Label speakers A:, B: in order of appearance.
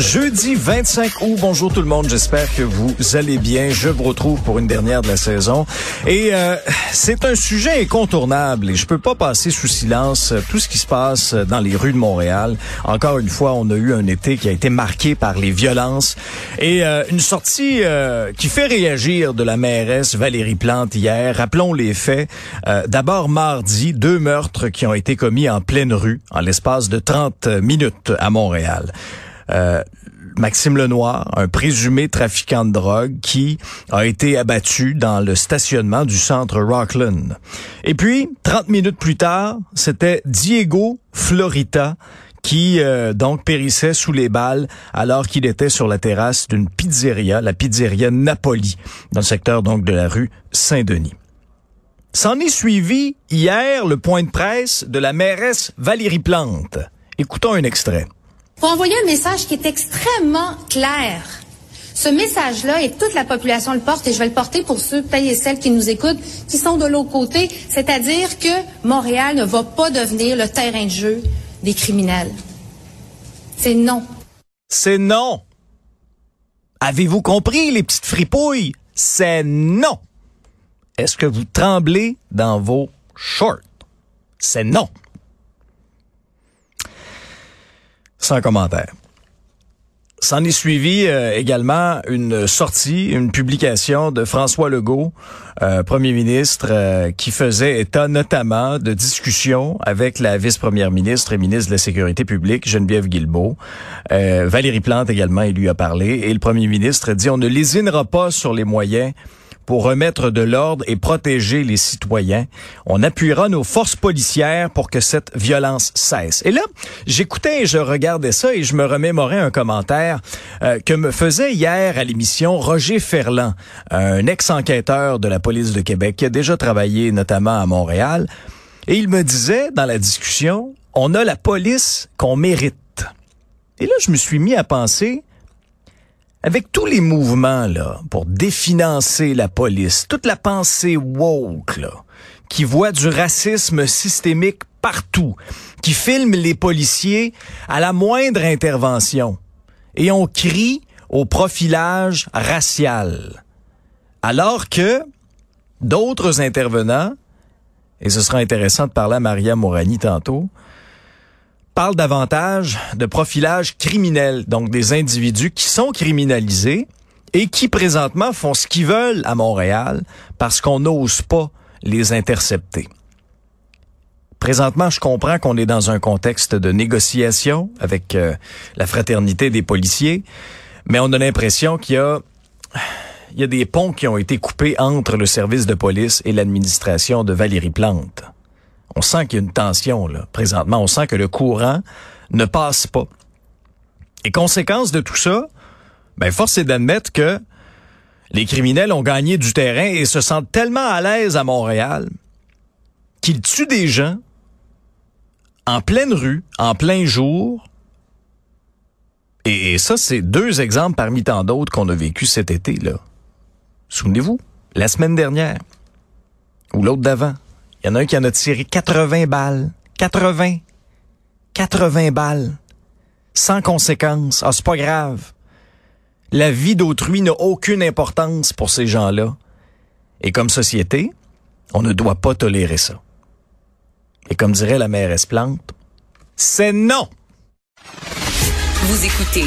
A: Jeudi 25 août, bonjour tout le monde, j'espère que vous allez bien. Je vous retrouve pour une dernière de la saison. Et euh, c'est un sujet incontournable et je peux pas passer sous silence tout ce qui se passe dans les rues de Montréal. Encore une fois, on a eu un été qui a été marqué par les violences et euh, une sortie euh, qui fait réagir de la mairesse Valérie Plante hier. Rappelons les faits. D'abord mardi, deux meurtres qui ont été commis en pleine rue en l'espace de 30 minutes à Montréal. Euh, Maxime Lenoir, un présumé trafiquant de drogue qui a été abattu dans le stationnement du centre Rockland. Et puis, 30 minutes plus tard, c'était Diego Florita qui euh, donc périssait sous les balles alors qu'il était sur la terrasse d'une pizzeria, la pizzeria Napoli, dans le secteur donc de la rue Saint-Denis. S'en est suivi hier le point de presse de la mairesse Valérie Plante. Écoutons un extrait
B: pour envoyer un message qui est extrêmement clair. Ce message-là, et toute la population le porte, et je vais le porter pour ceux, et celles qui nous écoutent, qui sont de l'autre côté, c'est-à-dire que Montréal ne va pas devenir le terrain de jeu des criminels. C'est non.
A: C'est non. Avez-vous compris, les petites fripouilles? C'est non. Est-ce que vous tremblez dans vos shorts? C'est non. Sans commentaire. S'en est suivi euh, également une sortie, une publication de François Legault, euh, premier ministre, euh, qui faisait état notamment de discussions avec la vice-première ministre et ministre de la Sécurité publique, Geneviève Guilbeault. Valérie Plante également, il lui a parlé. Et le premier ministre dit, on ne lésinera pas sur les moyens pour remettre de l'ordre et protéger les citoyens. On appuiera nos forces policières pour que cette violence cesse. Et là, j'écoutais et je regardais ça et je me remémorais un commentaire euh, que me faisait hier à l'émission Roger Ferland, un ex-enquêteur de la police de Québec qui a déjà travaillé notamment à Montréal. Et il me disait dans la discussion, on a la police qu'on mérite. Et là, je me suis mis à penser, avec tous les mouvements là pour définancer la police, toute la pensée woke qui voit du racisme systémique partout, qui filme les policiers à la moindre intervention, et on crie au profilage racial, alors que d'autres intervenants, et ce sera intéressant de parler à Maria Morani tantôt, parle davantage de profilage criminel, donc des individus qui sont criminalisés et qui présentement font ce qu'ils veulent à Montréal parce qu'on n'ose pas les intercepter. Présentement, je comprends qu'on est dans un contexte de négociation avec euh, la fraternité des policiers, mais on a l'impression qu'il y a il y a des ponts qui ont été coupés entre le service de police et l'administration de Valérie Plante. On sent qu'il y a une tension, là, présentement. On sent que le courant ne passe pas. Et conséquence de tout ça, ben, force est d'admettre que les criminels ont gagné du terrain et se sentent tellement à l'aise à Montréal qu'ils tuent des gens en pleine rue, en plein jour. Et, ça, c'est deux exemples parmi tant d'autres qu'on a vécu cet été, là. Souvenez-vous, la semaine dernière, ou l'autre d'avant. Il y en a un qui en a tiré 80 balles. 80. 80 balles. Sans conséquence. Ah, c'est pas grave. La vie d'autrui n'a aucune importance pour ces gens-là. Et comme société, on ne doit pas tolérer ça. Et comme dirait la mairesse Plante, c'est non!
C: Vous écoutez